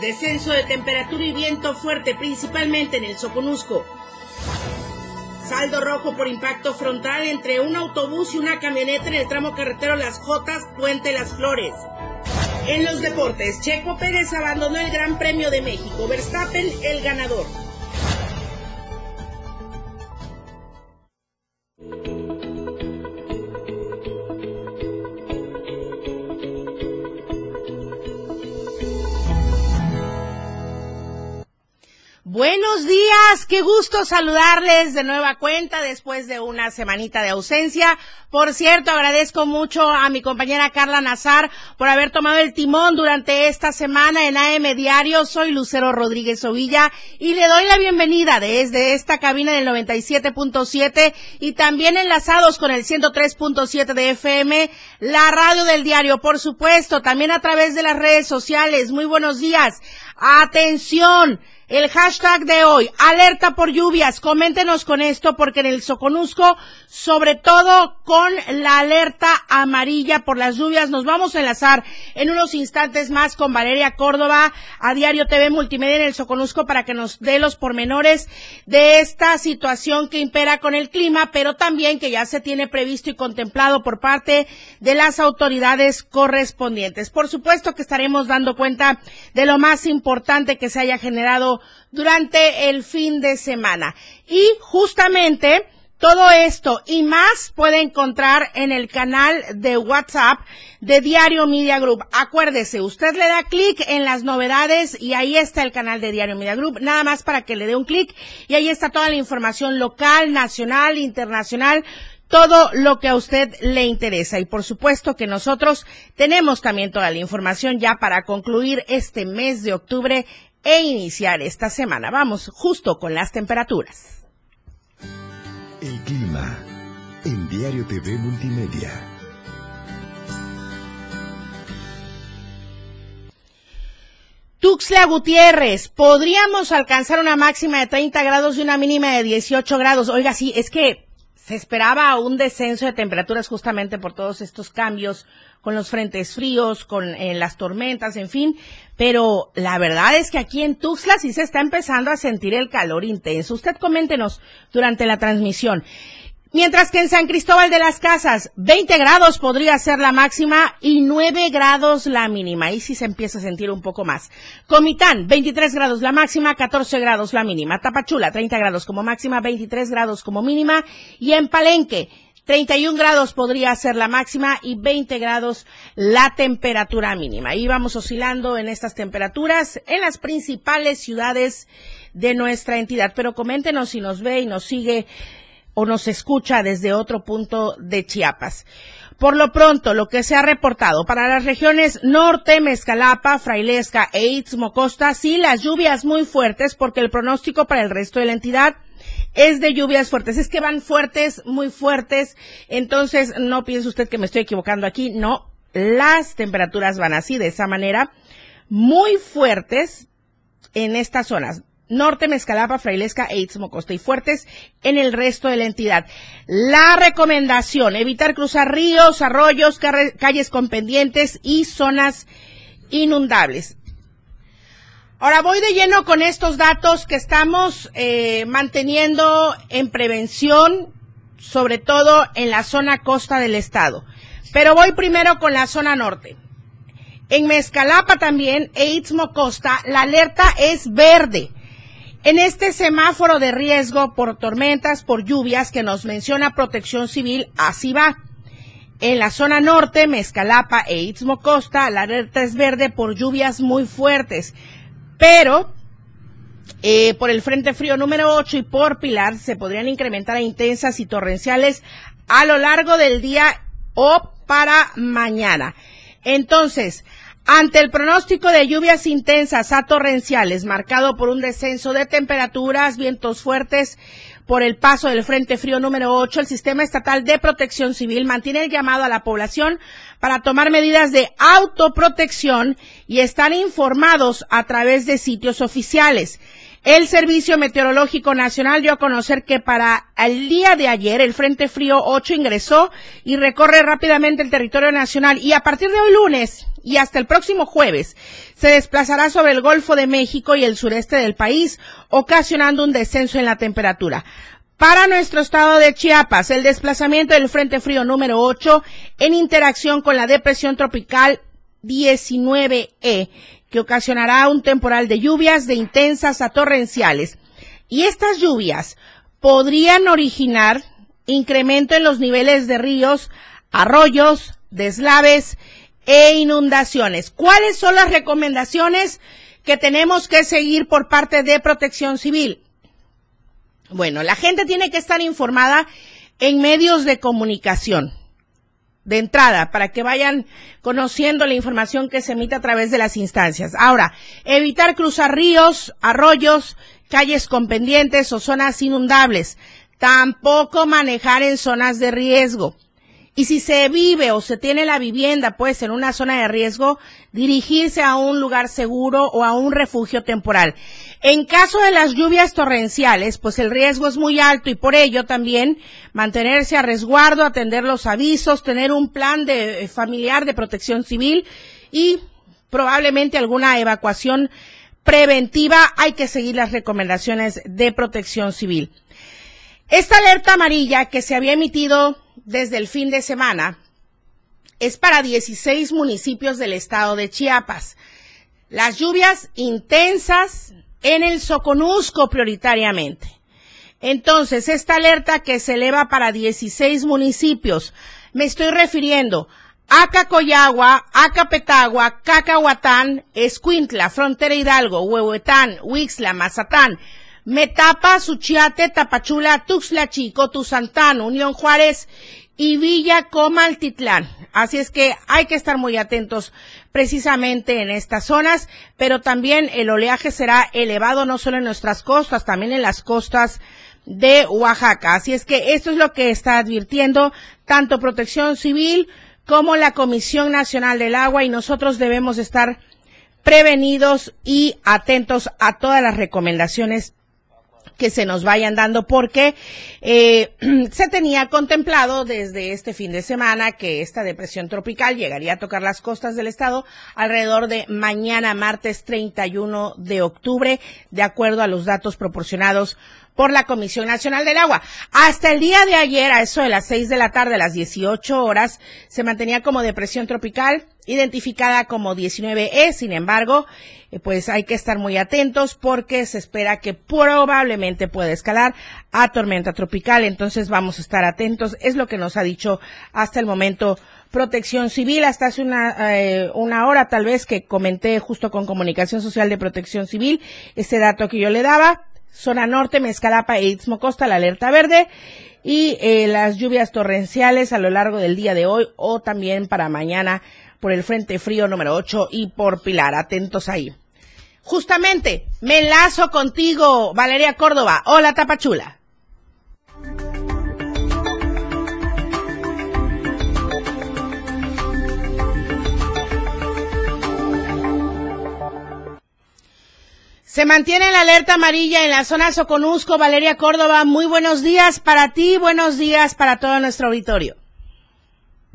descenso de temperatura y viento fuerte, principalmente en el Soconusco. Saldo rojo por impacto frontal entre un autobús y una camioneta en el tramo carretero Las Jotas, Puente Las Flores. En los deportes, Checo Pérez abandonó el Gran Premio de México. Verstappen, el ganador. Buenos días, qué gusto saludarles de nueva cuenta después de una semanita de ausencia. Por cierto, agradezco mucho a mi compañera Carla Nazar por haber tomado el timón durante esta semana en AM Diario. Soy Lucero Rodríguez Ovilla y le doy la bienvenida desde esta cabina del 97.7 y también enlazados con el 103.7 de FM, la radio del diario, por supuesto, también a través de las redes sociales. Muy buenos días. Atención. El hashtag de hoy, alerta por lluvias. Coméntenos con esto porque en el Soconusco, sobre todo con la alerta amarilla por las lluvias, nos vamos a enlazar en unos instantes más con Valeria Córdoba a Diario TV Multimedia en el Soconusco para que nos dé los pormenores de esta situación que impera con el clima, pero también que ya se tiene previsto y contemplado por parte de las autoridades correspondientes. Por supuesto que estaremos dando cuenta de lo más importante que se haya generado durante el fin de semana. Y justamente todo esto y más puede encontrar en el canal de WhatsApp de Diario Media Group. Acuérdese, usted le da clic en las novedades y ahí está el canal de Diario Media Group, nada más para que le dé un clic y ahí está toda la información local, nacional, internacional todo lo que a usted le interesa. Y por supuesto que nosotros tenemos también toda la información ya para concluir este mes de octubre e iniciar esta semana. Vamos justo con las temperaturas. El clima en Diario TV Multimedia. Tuxla Gutiérrez, podríamos alcanzar una máxima de 30 grados y una mínima de 18 grados. Oiga, sí, es que se esperaba un descenso de temperaturas justamente por todos estos cambios con los frentes fríos, con eh, las tormentas, en fin. Pero la verdad es que aquí en Tuxtla sí se está empezando a sentir el calor intenso. Usted coméntenos durante la transmisión. Mientras que en San Cristóbal de las Casas, 20 grados podría ser la máxima y 9 grados la mínima. Ahí sí se empieza a sentir un poco más. Comitán, 23 grados la máxima, 14 grados la mínima. Tapachula, 30 grados como máxima, 23 grados como mínima. Y en Palenque, 31 grados podría ser la máxima y 20 grados la temperatura mínima. Ahí vamos oscilando en estas temperaturas en las principales ciudades de nuestra entidad. Pero coméntenos si nos ve y nos sigue o nos escucha desde otro punto de Chiapas. Por lo pronto, lo que se ha reportado para las regiones norte, Mezcalapa, Frailesca e Istmo Costa, sí las lluvias muy fuertes porque el pronóstico para el resto de la entidad es de lluvias fuertes. Es que van fuertes, muy fuertes. Entonces, no piense usted que me estoy equivocando aquí. No, las temperaturas van así, de esa manera, muy fuertes en estas zonas norte, Mezcalapa, Frailesca e Istmo Costa y fuertes en el resto de la entidad. La recomendación, evitar cruzar ríos, arroyos, calles con pendientes y zonas inundables. Ahora voy de lleno con estos datos que estamos eh, manteniendo en prevención, sobre todo en la zona costa del estado. Pero voy primero con la zona norte. En Mezcalapa también e Istmo Costa, la alerta es verde en este semáforo de riesgo por tormentas, por lluvias que nos menciona Protección Civil, así va. En la zona norte, Mezcalapa e Istmo Costa, la alerta es verde por lluvias muy fuertes. Pero eh, por el Frente Frío número 8 y por Pilar se podrían incrementar a intensas y torrenciales a lo largo del día o para mañana. Entonces, ante el pronóstico de lluvias intensas a torrenciales, marcado por un descenso de temperaturas, vientos fuertes, por el paso del Frente Frío número 8, el Sistema Estatal de Protección Civil mantiene el llamado a la población para tomar medidas de autoprotección y estar informados a través de sitios oficiales. El Servicio Meteorológico Nacional dio a conocer que para el día de ayer el Frente Frío 8 ingresó y recorre rápidamente el territorio nacional y a partir de hoy lunes y hasta el próximo jueves se desplazará sobre el Golfo de México y el sureste del país, ocasionando un descenso en la temperatura. Para nuestro estado de Chiapas, el desplazamiento del Frente Frío número 8 en interacción con la depresión tropical 19E que ocasionará un temporal de lluvias de intensas a torrenciales. Y estas lluvias podrían originar incremento en los niveles de ríos, arroyos, deslaves e inundaciones. ¿Cuáles son las recomendaciones que tenemos que seguir por parte de Protección Civil? Bueno, la gente tiene que estar informada en medios de comunicación de entrada para que vayan conociendo la información que se emite a través de las instancias. Ahora, evitar cruzar ríos, arroyos, calles con pendientes o zonas inundables. Tampoco manejar en zonas de riesgo. Y si se vive o se tiene la vivienda, pues, en una zona de riesgo, dirigirse a un lugar seguro o a un refugio temporal. En caso de las lluvias torrenciales, pues el riesgo es muy alto y por ello también mantenerse a resguardo, atender los avisos, tener un plan de eh, familiar de protección civil y probablemente alguna evacuación preventiva. Hay que seguir las recomendaciones de protección civil. Esta alerta amarilla que se había emitido desde el fin de semana es para 16 municipios del estado de Chiapas. Las lluvias intensas en el Soconusco prioritariamente. Entonces, esta alerta que se eleva para 16 municipios, me estoy refiriendo a Cacoyagua, a Capetagua, Cacahuatán, Escuintla, Frontera Hidalgo, Huehuetán, Huixla, Mazatán, Metapa, Suchiate, Tapachula, Tuxtla Chico, Tuzantán, Unión Juárez y Villa Comaltitlán. Así es que hay que estar muy atentos precisamente en estas zonas, pero también el oleaje será elevado no solo en nuestras costas, también en las costas de Oaxaca. Así es que esto es lo que está advirtiendo tanto Protección Civil como la Comisión Nacional del Agua y nosotros debemos estar prevenidos y atentos a todas las recomendaciones que se nos vayan dando porque eh, se tenía contemplado desde este fin de semana que esta depresión tropical llegaría a tocar las costas del estado alrededor de mañana martes 31 de octubre de acuerdo a los datos proporcionados por la Comisión Nacional del Agua. Hasta el día de ayer, a eso de las seis de la tarde, a las 18 horas, se mantenía como depresión tropical, identificada como 19E. Sin embargo, eh, pues hay que estar muy atentos porque se espera que probablemente pueda escalar a tormenta tropical. Entonces vamos a estar atentos. Es lo que nos ha dicho hasta el momento Protección Civil. Hasta hace una, eh, una hora tal vez que comenté justo con Comunicación Social de Protección Civil ese dato que yo le daba zona norte, Mezcalapa e Istmo Costa, la alerta verde y eh, las lluvias torrenciales a lo largo del día de hoy o también para mañana por el Frente Frío número 8 y por Pilar. Atentos ahí. Justamente, me enlazo contigo, Valeria Córdoba. Hola, Tapachula. Se mantiene la alerta amarilla en la zona Soconusco, Valeria Córdoba. Muy buenos días para ti, buenos días para todo nuestro auditorio.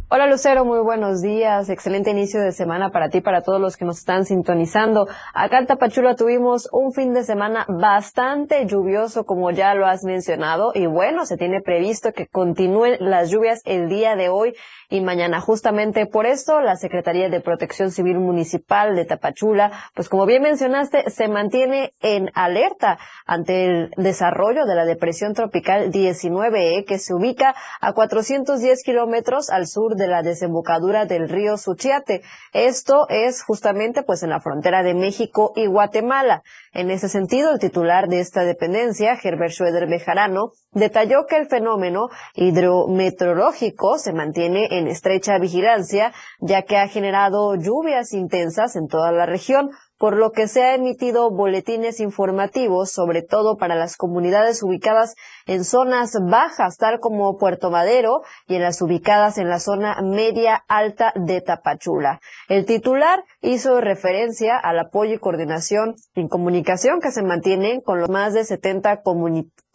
Hola Lucero, muy buenos días. Excelente inicio de semana para ti, para todos los que nos están sintonizando. Acá en Tapachula tuvimos un fin de semana bastante lluvioso, como ya lo has mencionado, y bueno, se tiene previsto que continúen las lluvias el día de hoy y mañana. Justamente por esto, la Secretaría de Protección Civil Municipal de Tapachula, pues como bien mencionaste, se mantiene en alerta ante el desarrollo de la depresión tropical 19E que se ubica a 410 kilómetros al sur de la desembocadura del río Suchiate. Esto es justamente pues en la frontera de México y Guatemala. En ese sentido, el titular de esta dependencia, Herbert Schroeder Bejarano, detalló que el fenómeno hidrometeorológico se mantiene en estrecha vigilancia, ya que ha generado lluvias intensas en toda la región, por lo que se ha emitido boletines informativos, sobre todo para las comunidades ubicadas en zonas bajas, tal como Puerto Madero, y en las ubicadas en la zona media alta de Tapachula. El titular hizo referencia al apoyo y coordinación en comunicación que se mantienen con los más de 70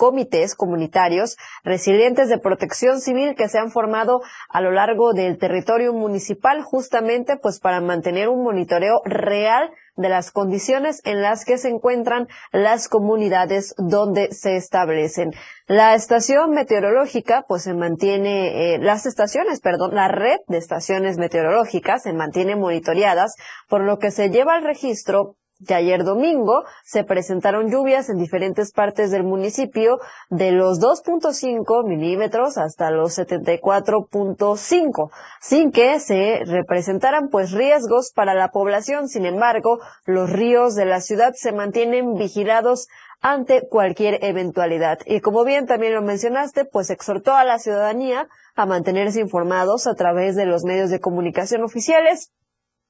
comités comunitarios resilientes de protección civil que se han formado a lo largo del territorio municipal justamente pues para mantener un monitoreo real de las condiciones en las que se encuentran las comunidades donde se establecen. La estación meteorológica, pues se mantiene, eh, las estaciones, perdón, la red de estaciones meteorológicas se mantiene monitoreadas, por lo que se lleva al registro que ayer domingo se presentaron lluvias en diferentes partes del municipio de los 2.5 milímetros hasta los 74.5, sin que se representaran pues riesgos para la población. Sin embargo, los ríos de la ciudad se mantienen vigilados ante cualquier eventualidad. Y como bien también lo mencionaste, pues exhortó a la ciudadanía a mantenerse informados a través de los medios de comunicación oficiales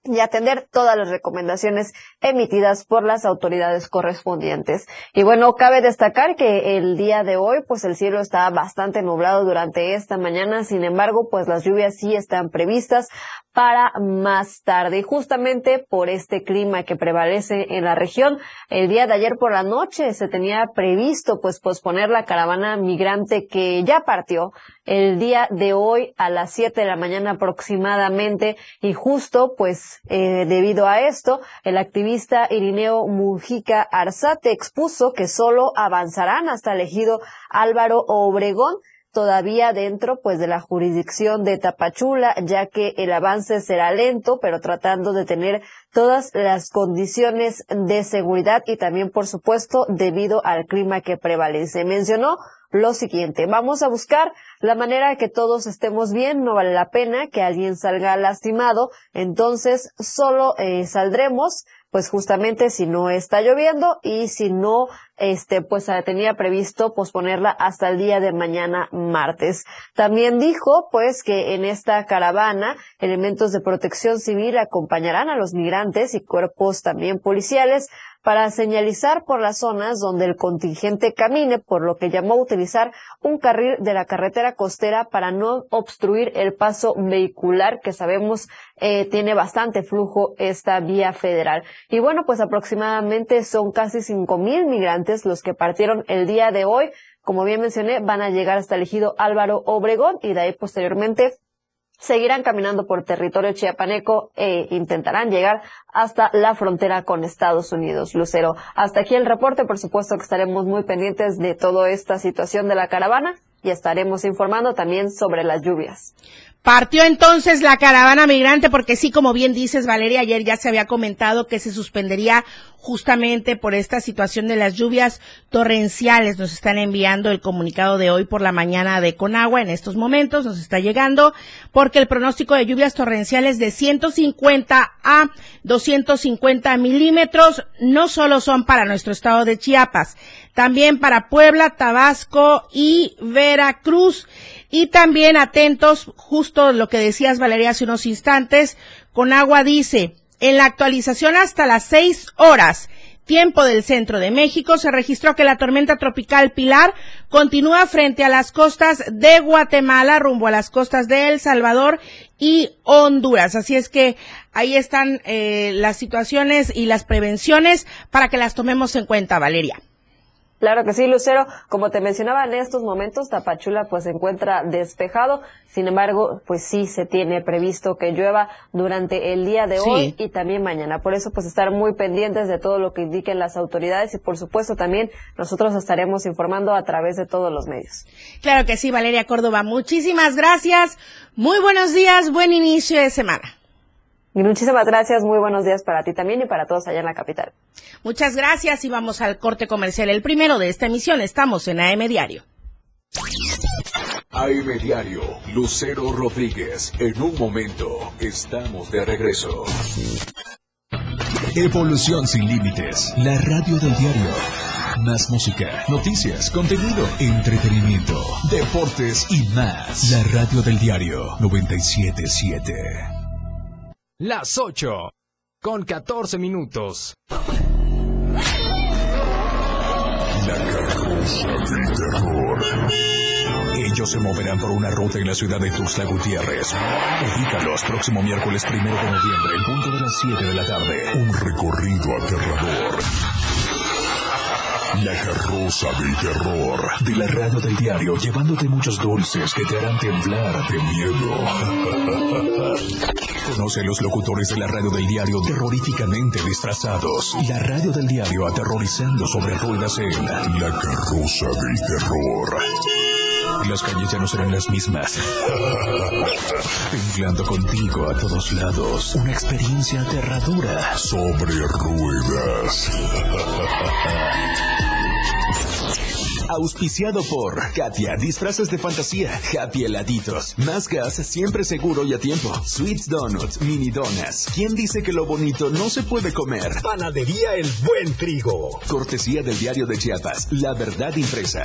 y atender todas las recomendaciones emitidas por las autoridades correspondientes. Y bueno, cabe destacar que el día de hoy, pues el cielo está bastante nublado durante esta mañana, sin embargo, pues las lluvias sí están previstas para más tarde. Y justamente por este clima que prevalece en la región, el día de ayer por la noche se tenía previsto pues posponer la caravana migrante que ya partió el día de hoy a las 7 de la mañana aproximadamente y justo pues eh, debido a esto el activista Irineo Mujica Arzate expuso que solo avanzarán hasta el ejido Álvaro Obregón todavía dentro pues de la jurisdicción de Tapachula, ya que el avance será lento, pero tratando de tener todas las condiciones de seguridad y también por supuesto debido al clima que prevalece. Mencionó lo siguiente, vamos a buscar la manera de que todos estemos bien, no vale la pena que alguien salga lastimado, entonces solo eh, saldremos pues justamente si no está lloviendo y si no, este, pues tenía previsto posponerla hasta el día de mañana martes. También dijo, pues, que en esta caravana elementos de protección civil acompañarán a los migrantes y cuerpos también policiales para señalizar por las zonas donde el contingente camine, por lo que llamó a utilizar un carril de la carretera costera para no obstruir el paso vehicular que sabemos eh, tiene bastante flujo esta vía federal. Y bueno, pues aproximadamente son casi cinco mil migrantes los que partieron el día de hoy. Como bien mencioné, van a llegar hasta el ejido Álvaro Obregón y de ahí posteriormente seguirán caminando por territorio chiapaneco e intentarán llegar hasta la frontera con Estados Unidos, Lucero. Hasta aquí el reporte, por supuesto que estaremos muy pendientes de toda esta situación de la caravana y estaremos informando también sobre las lluvias. Partió entonces la caravana migrante porque sí, como bien dices, Valeria, ayer ya se había comentado que se suspendería justamente por esta situación de las lluvias torrenciales. Nos están enviando el comunicado de hoy por la mañana de Conagua en estos momentos, nos está llegando, porque el pronóstico de lluvias torrenciales de 150 a 250 milímetros no solo son para nuestro estado de Chiapas, también para Puebla, Tabasco y Veracruz. Y también atentos, justo lo que decías Valeria hace unos instantes, con agua dice, en la actualización hasta las seis horas, tiempo del centro de México, se registró que la tormenta tropical Pilar continúa frente a las costas de Guatemala, rumbo a las costas de El Salvador y Honduras. Así es que ahí están eh, las situaciones y las prevenciones para que las tomemos en cuenta, Valeria. Claro que sí, Lucero. Como te mencionaba, en estos momentos Tapachula pues se encuentra despejado. Sin embargo, pues sí se tiene previsto que llueva durante el día de hoy y también mañana. Por eso pues estar muy pendientes de todo lo que indiquen las autoridades y por supuesto también nosotros estaremos informando a través de todos los medios. Claro que sí, Valeria Córdoba. Muchísimas gracias. Muy buenos días. Buen inicio de semana. Y muchísimas gracias, muy buenos días para ti también y para todos allá en la capital. Muchas gracias y vamos al corte comercial, el primero de esta emisión. Estamos en AM Diario. AM Diario, Lucero Rodríguez. En un momento estamos de regreso. Evolución sin límites, la radio del diario. Más música, noticias, contenido, entretenimiento, deportes y más. La radio del diario 977. Las 8 con 14 minutos. La carroza del terror. Ellos se moverán por una ruta en la ciudad de Tuxtla Gutiérrez. Ubícalos próximo miércoles primero de noviembre, en punto de las 7 de la tarde. Un recorrido aterrador. La carroza del terror de la radio del diario, llevándote muchos dulces que te harán temblar de miedo. Conoce a los locutores de la radio del diario terroríficamente disfrazados. La radio del diario aterrorizando sobre ruedas en La carroza del terror. Las calles ya no serán las mismas. Temblando contigo a todos lados. Una experiencia aterradora sobre ruedas. Auspiciado por Katia, disfraces de fantasía, happy heladitos, más gas, siempre seguro y a tiempo. Sweets Donuts, mini donas. ¿Quién dice que lo bonito no se puede comer? Panadería El Buen Trigo. Cortesía del diario de Chiapas, La Verdad Impresa.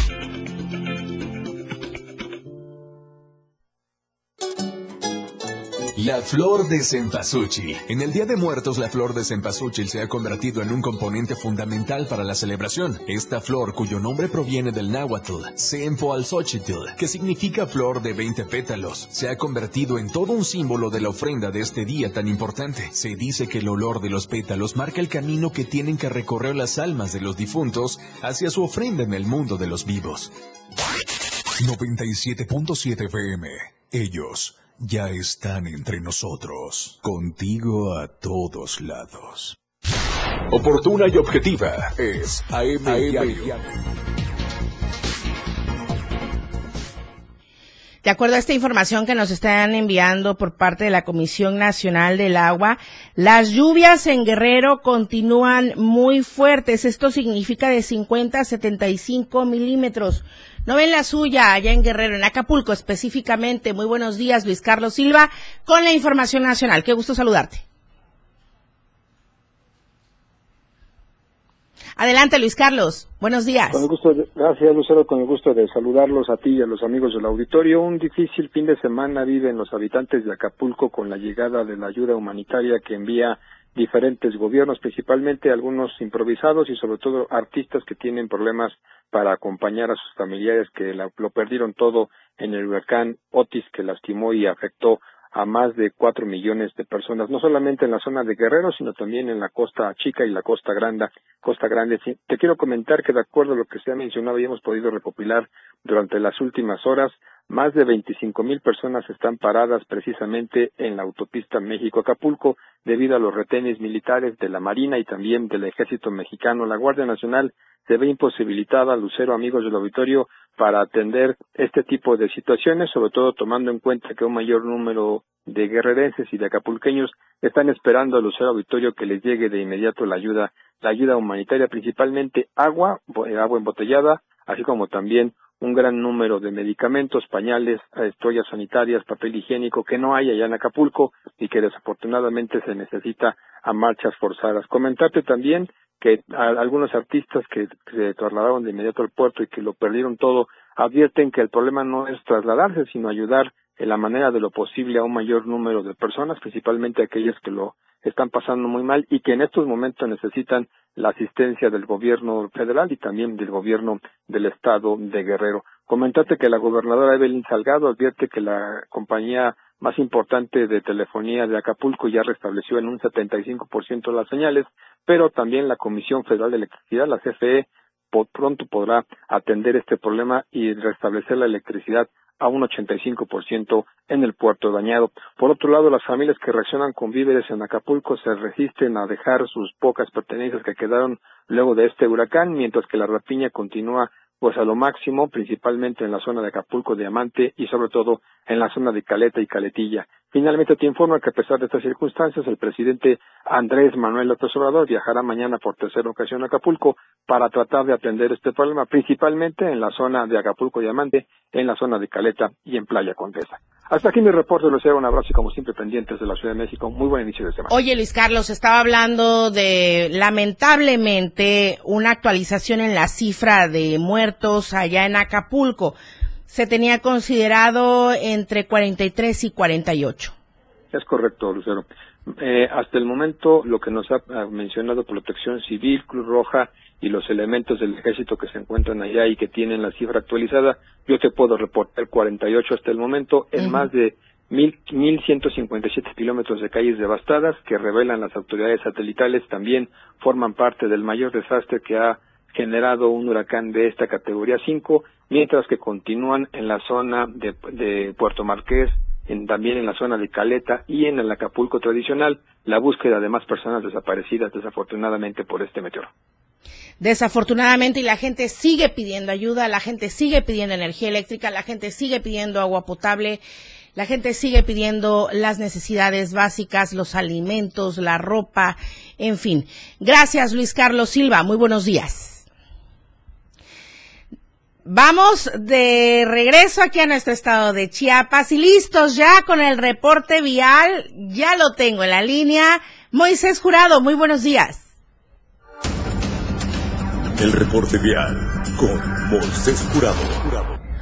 La flor de cempasúchil. En el Día de Muertos, la flor de cempasúchil se ha convertido en un componente fundamental para la celebración. Esta flor, cuyo nombre proviene del náhuatl, Sempoalxochitl, que significa flor de 20 pétalos, se ha convertido en todo un símbolo de la ofrenda de este día tan importante. Se dice que el olor de los pétalos marca el camino que tienen que recorrer las almas de los difuntos hacia su ofrenda en el mundo de los vivos. 97.7 FM. Ellos ya están entre nosotros, contigo a todos lados. Oportuna y objetiva es AM. De acuerdo a esta información que nos están enviando por parte de la Comisión Nacional del Agua, las lluvias en Guerrero continúan muy fuertes. Esto significa de 50 a 75 milímetros. No ven la suya allá en Guerrero, en Acapulco específicamente. Muy buenos días, Luis Carlos Silva, con la información nacional. Qué gusto saludarte. Adelante, Luis Carlos. Buenos días. Con gusto gracias, Lucero. Con el gusto de saludarlos a ti y a los amigos del auditorio. Un difícil fin de semana viven los habitantes de Acapulco con la llegada de la ayuda humanitaria que envía diferentes gobiernos, principalmente algunos improvisados y sobre todo artistas que tienen problemas para acompañar a sus familiares que la- lo perdieron todo en el huracán Otis que lastimó y afectó a más de cuatro millones de personas, no solamente en la zona de Guerrero, sino también en la Costa Chica y la Costa Grande. Costa Grande. Te quiero comentar que de acuerdo a lo que se ha mencionado y hemos podido recopilar durante las últimas horas, más de 25 mil personas están paradas precisamente en la autopista México-Acapulco debido a los retenes militares de la Marina y también del Ejército Mexicano. La Guardia Nacional se ve imposibilitada, Lucero, amigos del auditorio, para atender este tipo de situaciones, sobre todo tomando en cuenta que un mayor número de guerrerenses y de acapulqueños están esperando a Lucero Auditorio que les llegue de inmediato la ayuda, la ayuda humanitaria, principalmente agua, eh, agua embotellada, así como también un gran número de medicamentos, pañales, eh, toallas sanitarias, papel higiénico que no hay allá en Acapulco y que desafortunadamente se necesita a marchas forzadas. Comentarte también que algunos artistas que se trasladaron de inmediato al puerto y que lo perdieron todo advierten que el problema no es trasladarse, sino ayudar en la manera de lo posible a un mayor número de personas, principalmente aquellas que lo están pasando muy mal y que en estos momentos necesitan la asistencia del gobierno federal y también del gobierno del estado de Guerrero. Comentarte que la gobernadora Evelyn Salgado advierte que la compañía más importante de telefonía de Acapulco ya restableció en un 75% las señales, pero también la Comisión Federal de Electricidad, la CFE, pronto podrá atender este problema y restablecer la electricidad a un 85% en el puerto dañado. Por otro lado, las familias que reaccionan con víveres en Acapulco se resisten a dejar sus pocas pertenencias que quedaron luego de este huracán, mientras que la rapiña continúa pues a lo máximo, principalmente en la zona de Acapulco, Diamante y sobre todo en la zona de Caleta y Caletilla. Finalmente te informo que a pesar de estas circunstancias, el presidente Andrés Manuel López Obrador viajará mañana por tercera ocasión a Acapulco para tratar de atender este problema, principalmente en la zona de Acapulco Diamante, en la zona de Caleta y en Playa Condesa. Hasta aquí mi reporte, Lucero, un abrazo y como siempre pendientes de la Ciudad de México. Muy buen inicio de semana. Oye, Luis Carlos, estaba hablando de lamentablemente una actualización en la cifra de muertos allá en Acapulco se tenía considerado entre 43 y 48. Es correcto, Lucero. Eh, hasta el momento, lo que nos ha mencionado Protección Civil, Cruz Roja y los elementos del ejército que se encuentran allá y que tienen la cifra actualizada, yo te puedo reportar 48 hasta el momento en más de 1.157 kilómetros de calles devastadas que revelan las autoridades satelitales también forman parte del mayor desastre que ha generado un huracán de esta categoría 5, mientras que continúan en la zona de, Puerto Marqués, en, también en la zona de Caleta y en el Acapulco tradicional, la búsqueda de más personas desaparecidas desafortunadamente por este meteoro. Desafortunadamente, y la gente sigue pidiendo ayuda, la gente sigue pidiendo energía eléctrica, la gente sigue pidiendo agua potable, la gente sigue pidiendo las necesidades básicas, los alimentos, la ropa, en fin. Gracias, Luis Carlos Silva. Muy buenos días. Vamos de regreso aquí a nuestro estado de Chiapas y listos ya con el reporte vial. Ya lo tengo en la línea. Moisés Jurado, muy buenos días. El reporte vial con Moisés Jurado.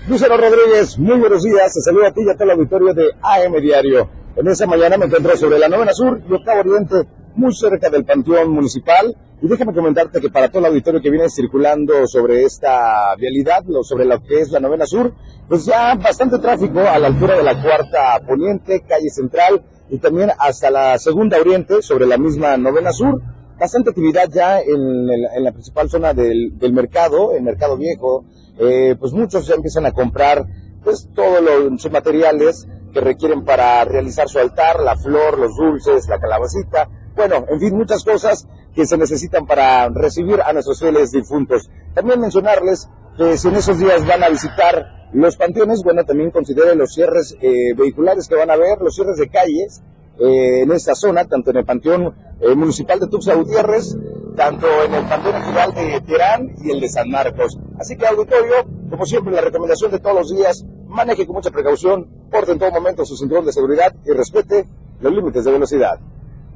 Lucero Rodríguez, muy buenos días. Te saludo a ti y a todo el auditorio de AM Diario. En esta mañana me encuentro sobre la novena sur y octavo oriente, muy cerca del Panteón Municipal y déjame comentarte que para todo el auditorio que viene circulando sobre esta vialidad, sobre lo que es la novena sur, pues ya bastante tráfico a la altura de la cuarta poniente, calle central y también hasta la segunda oriente sobre la misma novena sur. Bastante actividad ya en, la principal zona del, mercado, el mercado viejo. Eh, pues muchos ya empiezan a comprar pues todos los materiales que requieren para realizar su altar, la flor, los dulces, la calabacita, bueno, en fin, muchas cosas que se necesitan para recibir a nuestros fieles difuntos. También mencionarles que si en esos días van a visitar los panteones, bueno, también consideren los cierres eh, vehiculares que van a ver, los cierres de calles eh, en esta zona, tanto en el Panteón eh, Municipal de Tuxtla Gutiérrez, tanto en el Panteón Ejidal de Terán y el de San Marcos. Así que, auditorio, como siempre, la recomendación de todos los días, maneje con mucha precaución, porte en todo momento su cinturón de seguridad y respete los límites de velocidad.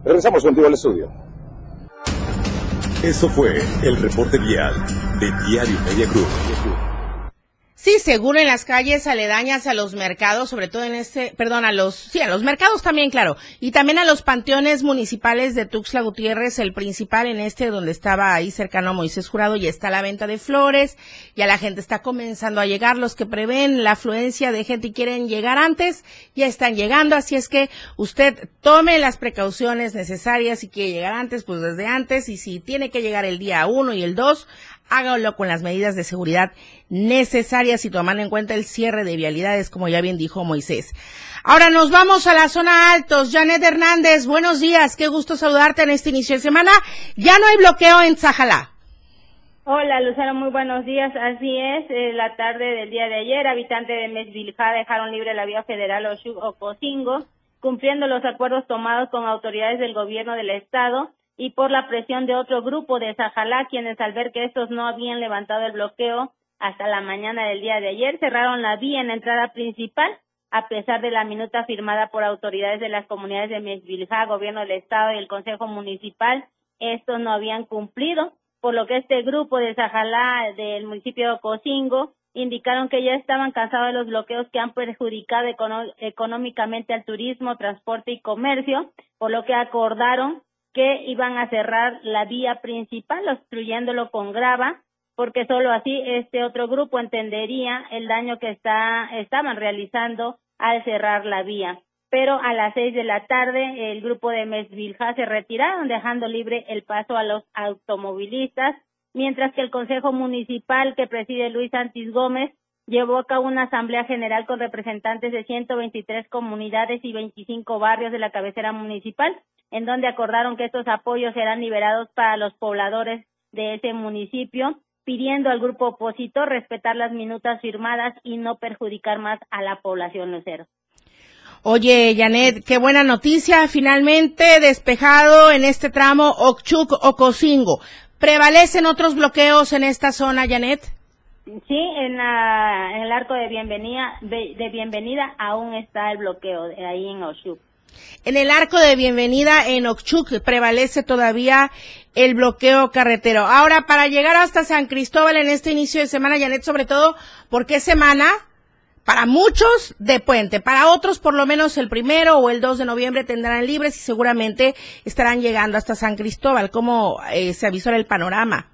Regresamos contigo al estudio. Eso fue el reporte vial de Diario Media Group. Sí, seguro en las calles aledañas a los mercados, sobre todo en este, perdón, a los, sí, a los mercados también, claro, y también a los panteones municipales de Tuxtla Gutiérrez, el principal en este donde estaba ahí cercano a Moisés Jurado, y está la venta de flores, ya la gente está comenzando a llegar, los que prevén la afluencia de gente y quieren llegar antes, ya están llegando, así es que usted tome las precauciones necesarias si quiere llegar antes, pues desde antes, y si tiene que llegar el día uno y el dos, hágalo con las medidas de seguridad necesarias y tomando en cuenta el cierre de vialidades, como ya bien dijo Moisés. Ahora nos vamos a la zona altos. Janet Hernández, buenos días. Qué gusto saludarte en este inicio de semana. Ya no hay bloqueo en Zajalá. Hola, Lucero, muy buenos días. Así es, eh, la tarde del día de ayer, habitantes de Mesvilja dejaron libre la vía federal Ocosingo, cumpliendo los acuerdos tomados con autoridades del gobierno del estado y por la presión de otro grupo de Zajalá, quienes al ver que estos no habían levantado el bloqueo hasta la mañana del día de ayer, cerraron la vía en la entrada principal, a pesar de la minuta firmada por autoridades de las comunidades de Mesvilja, Gobierno del Estado y el Consejo Municipal, estos no habían cumplido, por lo que este grupo de Zajalá del municipio de Ocosingo indicaron que ya estaban cansados de los bloqueos que han perjudicado económicamente al turismo, transporte y comercio, por lo que acordaron que iban a cerrar la vía principal, obstruyéndolo con grava, porque solo así este otro grupo entendería el daño que está, estaban realizando al cerrar la vía. Pero a las seis de la tarde el grupo de Mesvilja se retiraron, dejando libre el paso a los automovilistas mientras que el Consejo Municipal que preside Luis Santis Gómez llevó a cabo una asamblea general con representantes de 123 comunidades y 25 barrios de la cabecera municipal, en donde acordaron que estos apoyos serán liberados para los pobladores de ese municipio, pidiendo al grupo opositor respetar las minutas firmadas y no perjudicar más a la población lucero. Oye, Janet, qué buena noticia. Finalmente despejado en este tramo Okchuk-Ocosingo. ¿Prevalecen otros bloqueos en esta zona, Janet? Sí, en, la, en el arco de bienvenida, de, de bienvenida aún está el bloqueo de ahí en Okchuk. En el arco de bienvenida en Okchuk prevalece todavía el bloqueo carretero. Ahora, para llegar hasta San Cristóbal en este inicio de semana, Janet, sobre todo, ¿por qué semana? Para muchos de puente, para otros por lo menos el primero o el 2 de noviembre tendrán libres y seguramente estarán llegando hasta San Cristóbal. ¿Cómo eh, se avisó el panorama?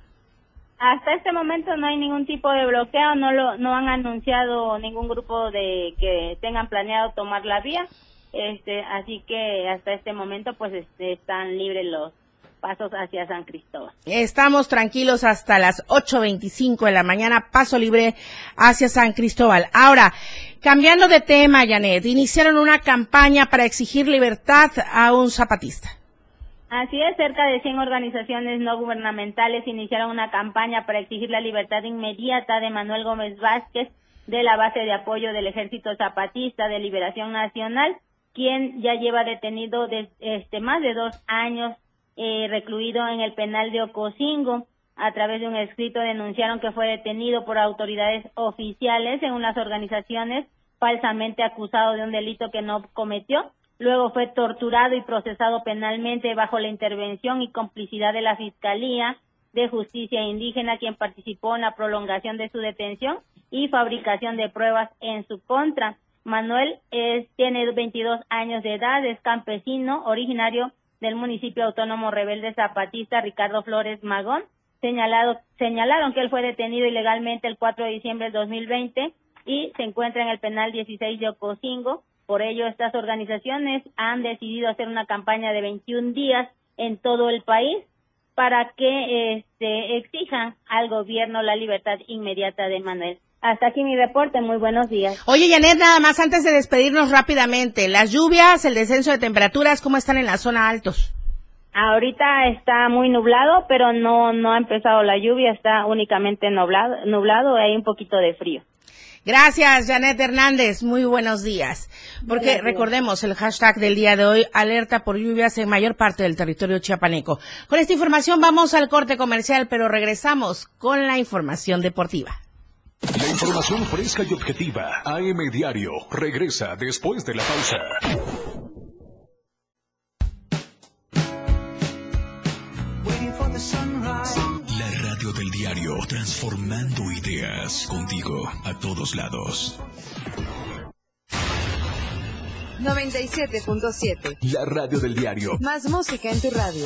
Hasta este momento no hay ningún tipo de bloqueo, no lo, no han anunciado ningún grupo de que tengan planeado tomar la vía, este, así que hasta este momento pues este, están libres los pasos hacia San Cristóbal. Estamos tranquilos hasta las 8.25 de la mañana, paso libre hacia San Cristóbal. Ahora, cambiando de tema, Janet, iniciaron una campaña para exigir libertad a un zapatista. Así es, cerca de 100 organizaciones no gubernamentales iniciaron una campaña para exigir la libertad inmediata de Manuel Gómez Vázquez de la base de apoyo del Ejército Zapatista de Liberación Nacional, quien ya lleva detenido desde este, más de dos años eh, recluido en el penal de Ocosingo. A través de un escrito denunciaron que fue detenido por autoridades oficiales en unas organizaciones falsamente acusado de un delito que no cometió. Luego fue torturado y procesado penalmente bajo la intervención y complicidad de la Fiscalía de Justicia Indígena, quien participó en la prolongación de su detención y fabricación de pruebas en su contra. Manuel es, tiene 22 años de edad, es campesino, originario del municipio autónomo rebelde zapatista Ricardo Flores Magón, señalado, señalaron que él fue detenido ilegalmente el 4 de diciembre del 2020 y se encuentra en el penal 16 de Ocosingo. Por ello, estas organizaciones han decidido hacer una campaña de 21 días en todo el país para que este, exijan al gobierno la libertad inmediata de Manuel. Hasta aquí mi reporte, muy buenos días. Oye, Janet, nada más antes de despedirnos rápidamente, las lluvias, el descenso de temperaturas, ¿cómo están en la zona altos? Ahorita está muy nublado, pero no no ha empezado la lluvia, está únicamente nublado, nublado y hay un poquito de frío. Gracias, Janet Hernández. Muy buenos días. Porque recordemos el hashtag del día de hoy, alerta por lluvias en mayor parte del territorio chiapaneco. Con esta información vamos al corte comercial, pero regresamos con la información deportiva. La información fresca y objetiva. AM Diario. Regresa después de la pausa. La radio del diario, transformando ideas contigo a todos lados. 97.7. La radio del diario. Más música en tu radio.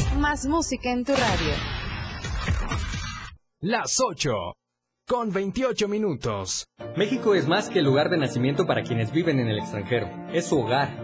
Más música en tu radio. Las 8 con 28 minutos. México es más que el lugar de nacimiento para quienes viven en el extranjero. Es su hogar,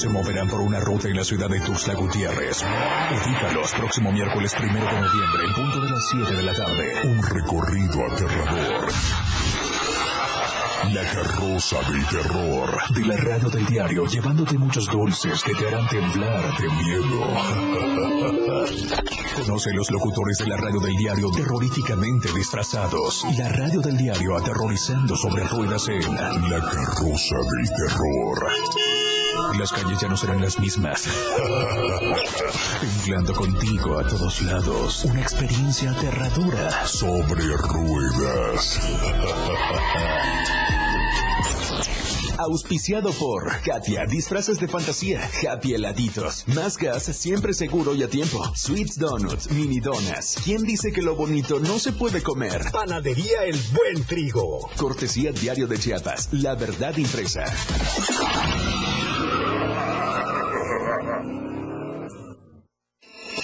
Se moverán por una ruta en la ciudad de Tuxtla Gutiérrez. Edípalos próximo miércoles primero de noviembre en punto de las 7 de la tarde. Un recorrido aterrador. La carroza del terror. De la radio del diario, llevándote muchos dulces que te harán temblar de miedo. Conoce los locutores de la radio del diario terroríficamente disfrazados. La radio del diario aterrorizando sobre ruedas en La carroza del terror. Las calles ya no serán las mismas. Temblando contigo a todos lados. Una experiencia aterradora sobre ruedas. Auspiciado por Katia, disfraces de fantasía, Happy heladitos, más gas, siempre seguro y a tiempo. Sweets Donuts, mini donas. ¿Quién dice que lo bonito no se puede comer? Panadería El Buen Trigo. Cortesía Diario de Chiapas, la verdad impresa.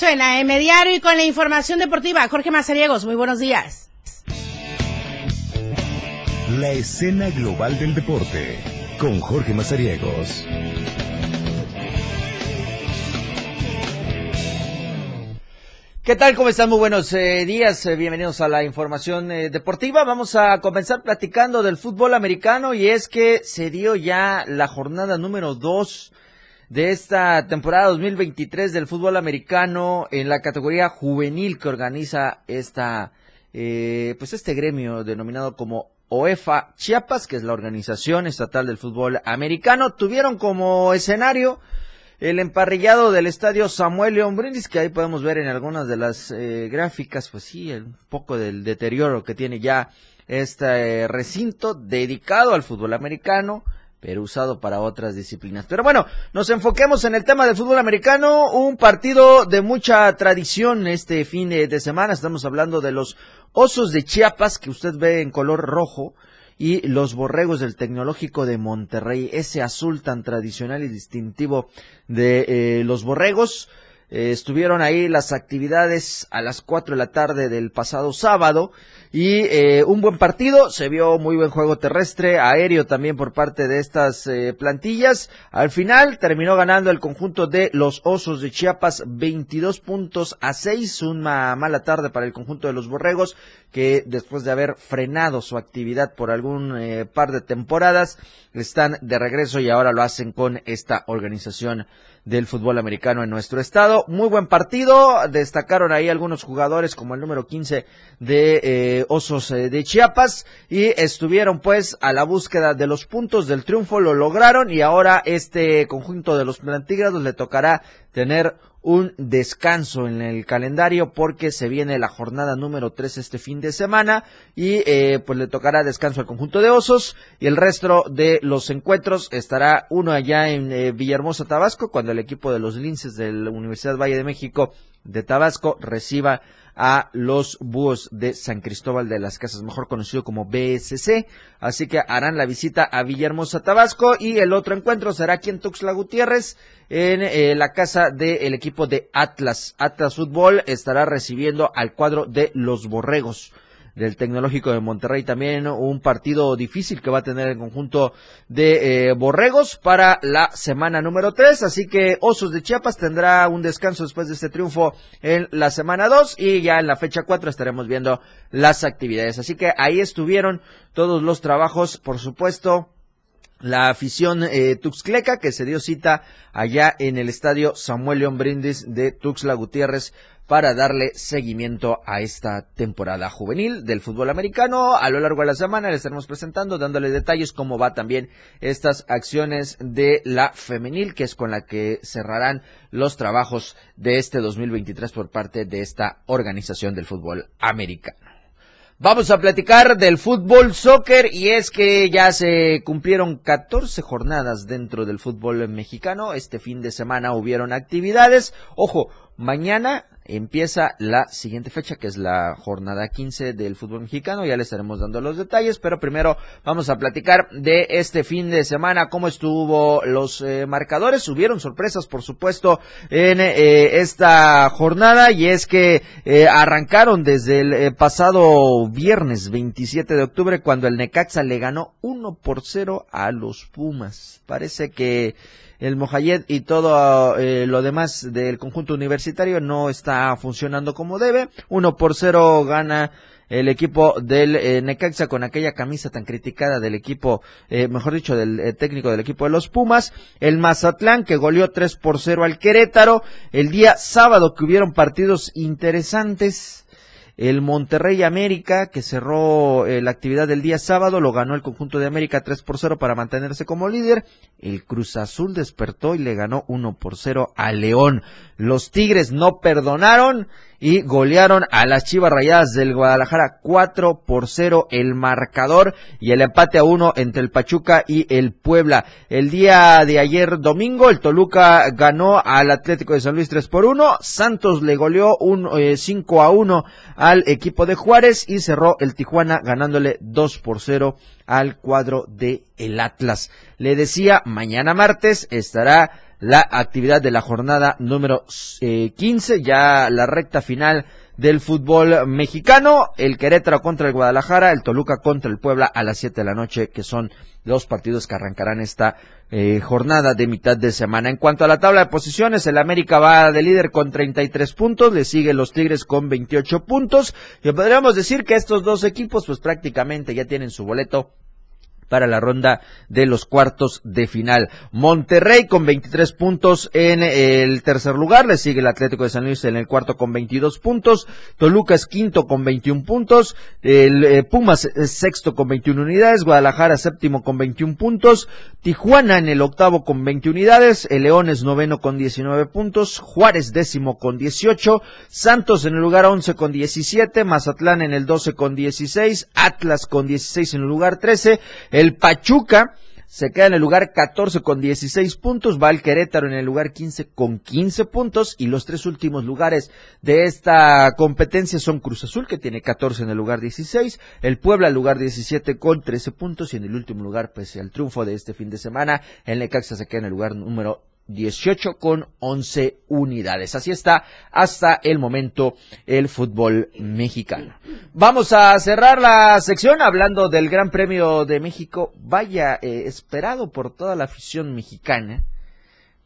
Regreso en AM Diario y con la información deportiva. Jorge Mazariegos, muy buenos días. La escena global del deporte con Jorge Mazariegos. ¿Qué tal? ¿Cómo están? Muy buenos eh, días. Eh, bienvenidos a la información eh, deportiva. Vamos a comenzar platicando del fútbol americano y es que se dio ya la jornada número dos de esta temporada 2023 del fútbol americano en la categoría juvenil que organiza esta, pues este gremio denominado como OEFA Chiapas, que es la organización estatal del fútbol americano. Tuvieron como escenario el emparrillado del estadio Samuel León Brindis, que ahí podemos ver en algunas de las eh, gráficas, pues sí, un poco del deterioro que tiene ya este recinto dedicado al fútbol americano, pero usado para otras disciplinas. Pero bueno, nos enfoquemos en el tema del fútbol americano, un partido de mucha tradición este fin de semana, estamos hablando de los Osos de Chiapas, que usted ve en color rojo, y los borregos del Tecnológico de Monterrey, ese azul tan tradicional y distintivo de eh, los borregos. Eh, estuvieron ahí las actividades a las 4 de la tarde del pasado sábado y eh, un buen partido, se vio muy buen juego terrestre, aéreo también por parte de estas eh, plantillas. Al final terminó ganando el conjunto de los Osos de Chiapas 22 puntos a 6, una mala tarde para el conjunto de los Borregos que después de haber frenado su actividad por algún eh, par de temporadas están de regreso y ahora lo hacen con esta organización del fútbol americano en nuestro estado. Muy buen partido, destacaron ahí algunos jugadores como el número 15 de eh, Osos eh, de Chiapas y estuvieron pues a la búsqueda de los puntos del triunfo, lo lograron y ahora este conjunto de los plantígrados le tocará tener un descanso en el calendario porque se viene la jornada número 3 este fin de semana y eh, pues le tocará descanso al conjunto de Osos y el resto de los encuentros. Estará uno allá en eh, Villahermosa, Tabasco, cuando el equipo de los Linces de la Universidad Valle de México de Tabasco reciba a los Búhos de San Cristóbal de las Casas, mejor conocido como BSC. Así que harán la visita a Villahermosa, Tabasco y el otro encuentro será aquí en Tuxtla Gutiérrez en eh, la casa del equipo de Atlas. Atlas Fútbol estará recibiendo al cuadro de los Borregos del Tecnológico de Monterrey también un partido difícil que va a tener el conjunto de eh, Borregos para la semana número 3, así que Osos de Chiapas tendrá un descanso después de este triunfo en la semana 2 y ya en la fecha 4 estaremos viendo las actividades, así que ahí estuvieron todos los trabajos, por supuesto, la afición eh, tuxcleca que se dio cita allá en el estadio Samuel León Brindis de Tuxtla Gutiérrez para darle seguimiento a esta temporada juvenil del fútbol americano. A lo largo de la semana le estaremos presentando, dándole detalles cómo va también estas acciones de la femenil, que es con la que cerrarán los trabajos de este 2023 por parte de esta organización del fútbol americano. Vamos a platicar del fútbol soccer y es que ya se cumplieron 14 jornadas dentro del fútbol mexicano. Este fin de semana hubieron actividades. Ojo, mañana empieza la siguiente fecha, que es la jornada 15 del fútbol mexicano. Ya le estaremos dando los detalles, pero primero vamos a platicar de este fin de semana, cómo estuvo los eh, marcadores. Hubieron sorpresas, por supuesto, en eh, esta jornada, y es que eh, arrancaron desde el pasado viernes 27 de octubre, cuando el Necaxa le ganó 1 por 0 a los Pumas. Parece que el Mojayed y todo eh, lo demás del conjunto universitario no está funcionando como debe. Uno por cero gana el equipo del eh, Necaxa con aquella camisa tan criticada del equipo, eh, mejor dicho, del técnico del equipo de los Pumas. El Mazatlán que goleó 3 por 0 al Querétaro. El día sábado que hubieron partidos interesantes. El Monterrey América, que cerró eh, la actividad del día sábado, lo ganó el conjunto de América 3 por 0 para mantenerse como líder. El Cruz Azul despertó y le ganó 1 por 0 a León. Los Tigres no perdonaron y golearon a las Chivas Rayadas del Guadalajara 4 por 0 el marcador y el empate a 1 entre el Pachuca y el Puebla. El día de ayer domingo el Toluca ganó al Atlético de San Luis 3 por 1, Santos le goleó un 5 eh, a 1 al equipo de Juárez y cerró el Tijuana ganándole 2 por 0 al cuadro de el Atlas. Le decía, mañana martes estará la actividad de la jornada número 15, eh, ya la recta final del fútbol mexicano, el Querétaro contra el Guadalajara, el Toluca contra el Puebla a las 7 de la noche, que son los partidos que arrancarán esta eh, jornada de mitad de semana. En cuanto a la tabla de posiciones, el América va de líder con 33 puntos, le siguen los Tigres con 28 puntos, y podríamos decir que estos dos equipos pues prácticamente ya tienen su boleto para la ronda de los cuartos de final. Monterrey con 23 puntos en el tercer lugar, le sigue el Atlético de San Luis en el cuarto con 22 puntos, Toluca es quinto con 21 puntos, el eh, Pumas es sexto con 21 unidades, Guadalajara séptimo con 21 puntos, Tijuana en el octavo con 20 unidades, el León es noveno con 19 puntos, Juárez décimo con 18, Santos en el lugar 11 con 17, Mazatlán en el 12 con 16, Atlas con 16 en el lugar 13, el Pachuca se queda en el lugar 14 con 16 puntos, va el Querétaro en el lugar 15 con 15 puntos y los tres últimos lugares de esta competencia son Cruz Azul que tiene 14 en el lugar 16, el Puebla el lugar 17 con 13 puntos y en el último lugar pese al triunfo de este fin de semana el Necaxa se queda en el lugar número 18 con 11 unidades. Así está hasta el momento el fútbol mexicano. Vamos a cerrar la sección hablando del Gran Premio de México. Vaya, eh, esperado por toda la afición mexicana,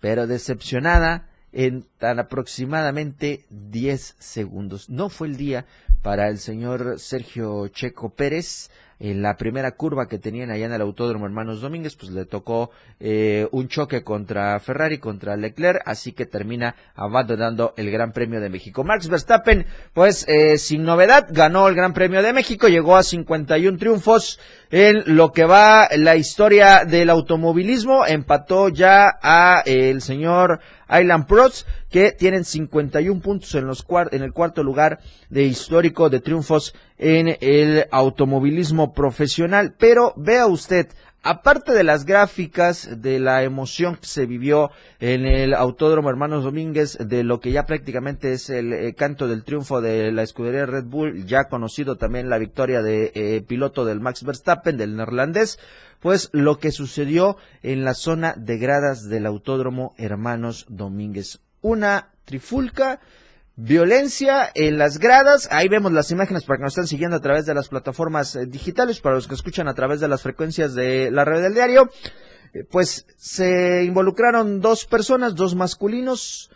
pero decepcionada en tan aproximadamente 10 segundos. No fue el día para el señor Sergio Checo Pérez en la primera curva que tenían allá en el Autódromo Hermanos Domínguez, pues le tocó eh, un choque contra Ferrari, contra Leclerc, así que termina abandonando el Gran Premio de México. Max Verstappen, pues eh, sin novedad, ganó el Gran Premio de México, llegó a 51 triunfos en lo que va la historia del automovilismo, empató ya a el señor Island Pros, que tienen 51 puntos en, los en el cuarto lugar de histórico de triunfos en el automovilismo profesional. Pero vea usted, aparte de las gráficas, de la emoción que se vivió en el Autódromo Hermanos Domínguez, de lo que ya prácticamente es el eh, canto del triunfo de la escudería Red Bull, ya conocido también la victoria de eh, piloto del Max Verstappen, del neerlandés, pues lo que sucedió en la zona de gradas del Autódromo Hermanos Domínguez. Una trifulca Violencia en las gradas, ahí vemos las imágenes para que nos estén siguiendo a través de las plataformas eh, digitales, para los que escuchan a través de las frecuencias de la red del diario, eh, pues se involucraron dos personas, dos masculinos,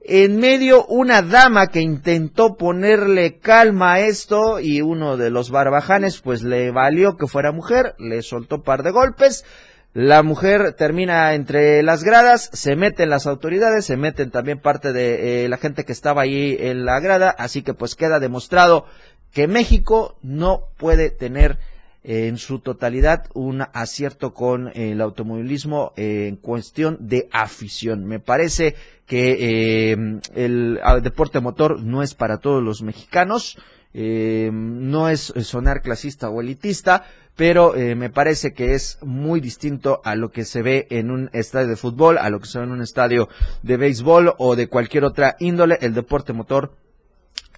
en medio una dama que intentó ponerle calma a esto y uno de los barbajanes pues le valió que fuera mujer, le soltó par de golpes, la mujer termina entre las gradas, se meten las autoridades, se meten también parte de eh, la gente que estaba ahí en la grada, así que pues queda demostrado que México no puede tener eh, en su totalidad un acierto con el automovilismo en cuestión de afición. Me parece que eh, el deporte motor no es para todos los mexicanos eh, no es sonar clasista o elitista, pero eh, me parece que es muy distinto a lo que se ve en un estadio de fútbol, a lo que se ve en un estadio de béisbol o de cualquier otra índole. El deporte motor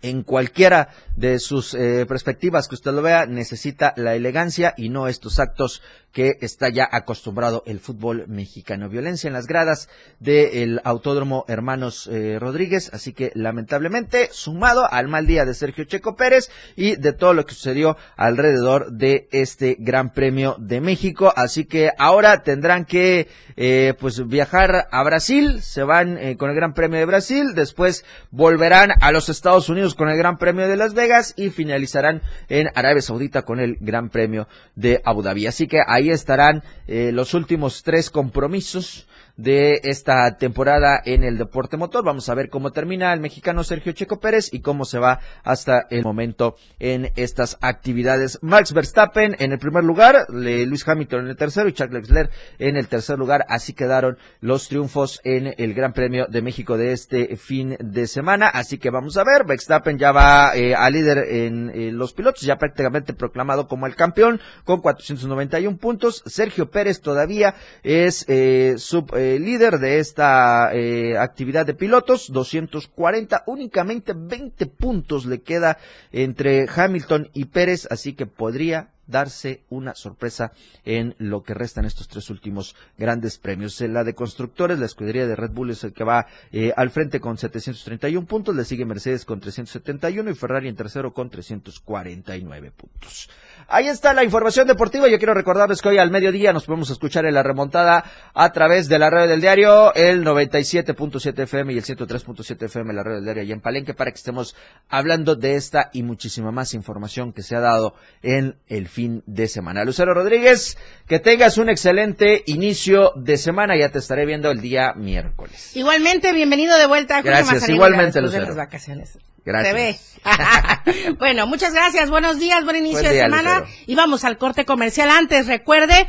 en cualquiera de sus eh, perspectivas que usted lo vea, necesita la elegancia y no estos actos que está ya acostumbrado el fútbol mexicano. Violencia en las gradas del Autódromo Hermanos eh, Rodríguez, así que lamentablemente sumado al mal día de Sergio Checo Pérez y de todo lo que sucedió alrededor de este Gran Premio de México, así que ahora tendrán que eh, pues viajar a Brasil, se van eh, con el Gran Premio de Brasil, después volverán a los Estados Unidos con el Gran Premio de Las Vegas y finalizarán en Arabia Saudita con el Gran Premio de Abu Dhabi. Así que ahí estarán eh, los últimos tres compromisos de esta temporada en el deporte motor. Vamos a ver cómo termina el mexicano Sergio Checo Pérez y cómo se va hasta el momento en estas actividades. Max Verstappen en el primer lugar, Luis Hamilton en el tercero y Charles Leclerc en el tercer lugar. Así quedaron los triunfos en el Gran Premio de México de este fin de semana. Así que vamos a ver, Verstappen ya va eh, a líder en los pilotos, ya prácticamente proclamado como el campeón con 491 puntos. Sergio Pérez todavía es eh, sub líder de esta eh, actividad de pilotos, 240, únicamente 20 puntos le queda entre Hamilton y Pérez, así que podría darse una sorpresa en lo que restan estos tres últimos grandes premios. La de constructores, la escudería de Red Bull es el que va eh, al frente con 731 puntos, le sigue Mercedes con 371 y Ferrari en tercero con 349 puntos. Ahí está la información deportiva. Yo quiero recordarles que hoy al mediodía nos podemos escuchar en la remontada a través de la red del diario, el 97.7 FM y el 103.7 FM, la red del diario y en Palenque, para que estemos hablando de esta y muchísima más información que se ha dado en el fin de semana. Lucero Rodríguez, que tengas un excelente inicio de semana. Ya te estaré viendo el día miércoles. Igualmente, bienvenido de vuelta. a Gracias, igualmente, Lucero. las vacaciones. Gracias. bueno, muchas gracias. Buenos días, buen inicio de semana. Y vamos al corte comercial. Antes, recuerde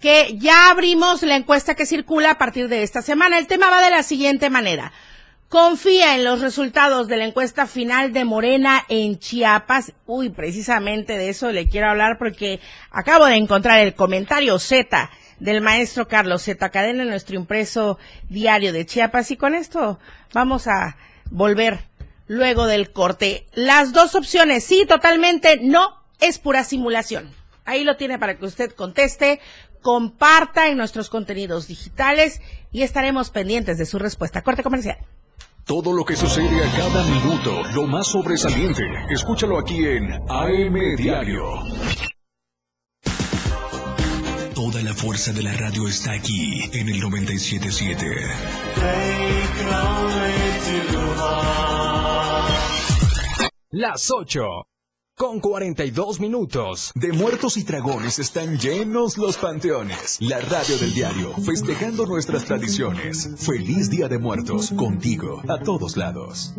que ya abrimos la encuesta que circula a partir de esta semana. El tema va de la siguiente manera. Confía en los resultados de la encuesta final de Morena en Chiapas. Uy, precisamente de eso le quiero hablar porque acabo de encontrar el comentario Z del maestro Carlos Z Cadena en nuestro impreso diario de Chiapas y con esto vamos a volver luego del corte. Las dos opciones, sí, totalmente, no, es pura simulación. Ahí lo tiene para que usted conteste, comparta en nuestros contenidos digitales y estaremos pendientes de su respuesta. Corte comercial. Todo lo que sucede a cada minuto, lo más sobresaliente, escúchalo aquí en AM Diario. Toda la fuerza de la radio está aquí en el 977. Las 8 con 42 minutos. De muertos y dragones están llenos los panteones. La radio del diario, festejando nuestras tradiciones. Feliz Día de Muertos, contigo, a todos lados.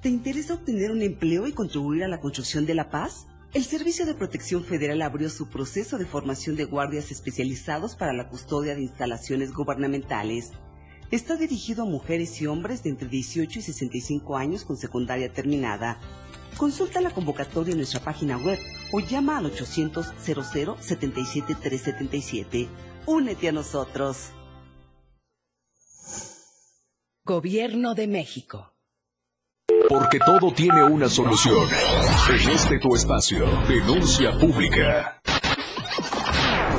¿Te interesa obtener un empleo y contribuir a la construcción de la paz? El Servicio de Protección Federal abrió su proceso de formación de guardias especializados para la custodia de instalaciones gubernamentales Está dirigido a mujeres y hombres de entre 18 y 65 años con secundaria terminada. Consulta la convocatoria en nuestra página web o llama al 800 00 77 377. Únete a nosotros. Gobierno de México. Porque todo tiene una solución. En este tu espacio, denuncia pública.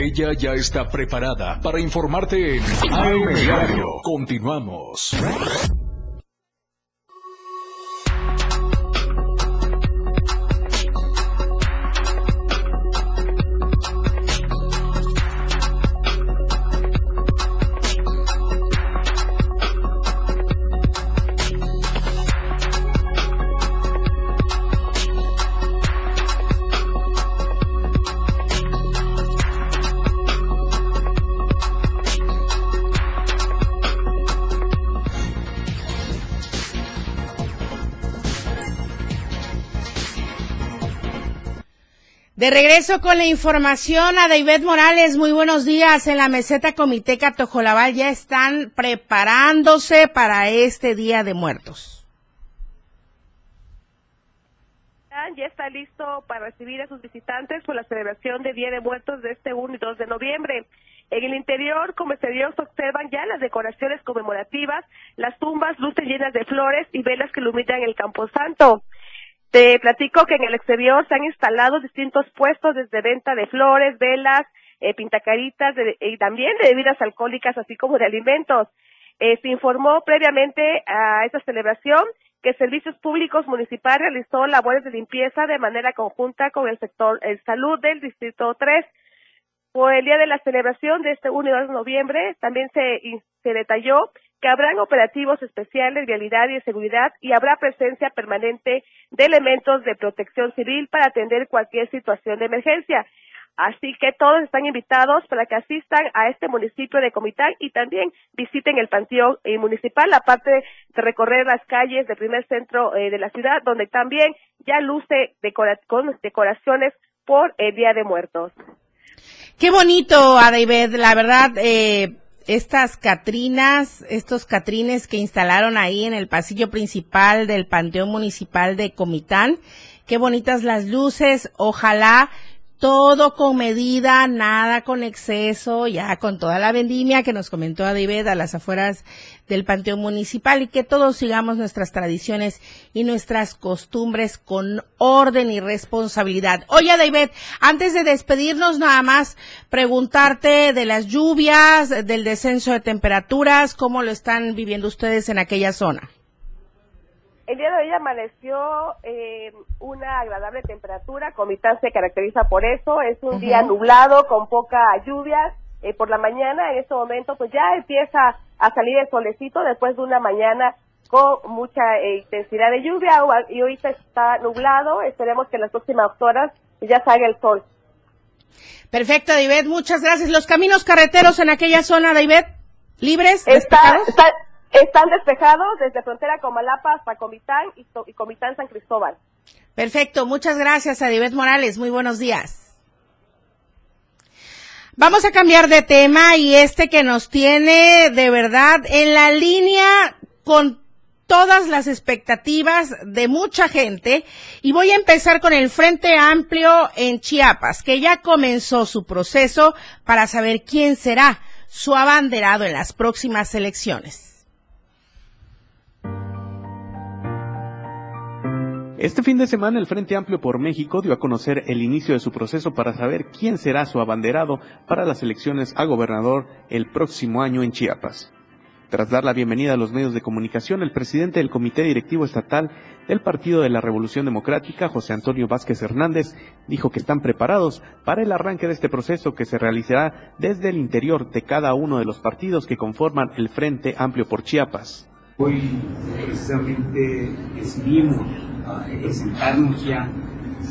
Ella ya está preparada para informarte en AM Diario. Continuamos. De regreso con la información a David Morales, muy buenos días. En la meseta Comiteca Tojolabal ya están preparándose para este Día de Muertos. Ya está listo para recibir a sus visitantes por la celebración de Día de Muertos de este 1 y 2 de noviembre. En el interior, como exterior, se observan ya las decoraciones conmemorativas, las tumbas, luces llenas de flores y velas que iluminan el Camposanto. Te platico que en el exterior se han instalado distintos puestos desde venta de flores, velas, eh, pintacaritas y también de bebidas alcohólicas, así como de alimentos. Eh, se informó previamente a esta celebración que Servicios Públicos Municipal realizó labores de limpieza de manera conjunta con el sector el salud del Distrito 3. Por el día de la celebración de este 1 y 2 de noviembre, también se, se detalló que habrán operativos especiales de vialidad y seguridad y habrá presencia permanente de elementos de protección civil para atender cualquier situación de emergencia. Así que todos están invitados para que asistan a este municipio de Comitán y también visiten el panteón eh, municipal, aparte de recorrer las calles del primer centro eh, de la ciudad, donde también ya luce con decoraciones por el Día de Muertos. Qué bonito, Adaibed, la verdad. Eh estas Catrinas, estos Catrines que instalaron ahí en el pasillo principal del Panteón Municipal de Comitán. Qué bonitas las luces. Ojalá todo con medida, nada con exceso, ya con toda la vendimia que nos comentó David a las afueras del Panteón Municipal y que todos sigamos nuestras tradiciones y nuestras costumbres con orden y responsabilidad. Oye, David, antes de despedirnos, nada más preguntarte de las lluvias, del descenso de temperaturas, cómo lo están viviendo ustedes en aquella zona. El día de hoy amaneció eh, una agradable temperatura, Comitán se caracteriza por eso, es un día nublado con poca lluvia eh, por la mañana, en este momento pues ya empieza a salir el solecito después de una mañana con mucha eh, intensidad de lluvia y ahorita está nublado, esperemos que en las próximas horas ya salga el sol. Perfecto, David, muchas gracias. ¿Los caminos carreteros en aquella zona, David, libres? Está, está, están despejados desde frontera Comalapa hasta Comitán y, Comitán San Cristóbal. Perfecto, muchas gracias a Morales, muy buenos días. Vamos a cambiar de tema y este que nos tiene de verdad en la línea con todas las expectativas de mucha gente y voy a empezar con el Frente Amplio en Chiapas, que ya comenzó su proceso para saber quién será su abanderado en las próximas elecciones. Este fin de semana el Frente Amplio por México dio a conocer el inicio de su proceso para saber quién será su abanderado para las elecciones a gobernador el próximo año en Chiapas. Tras dar la bienvenida a los medios de comunicación, el presidente del Comité Directivo Estatal del Partido de la Revolución Democrática, José Antonio Vázquez Hernández, dijo que están preparados para el arranque de este proceso que se realizará desde el interior de cada uno de los partidos que conforman el Frente Amplio por Chiapas. Hoy precisamente decidimos presentarnos ya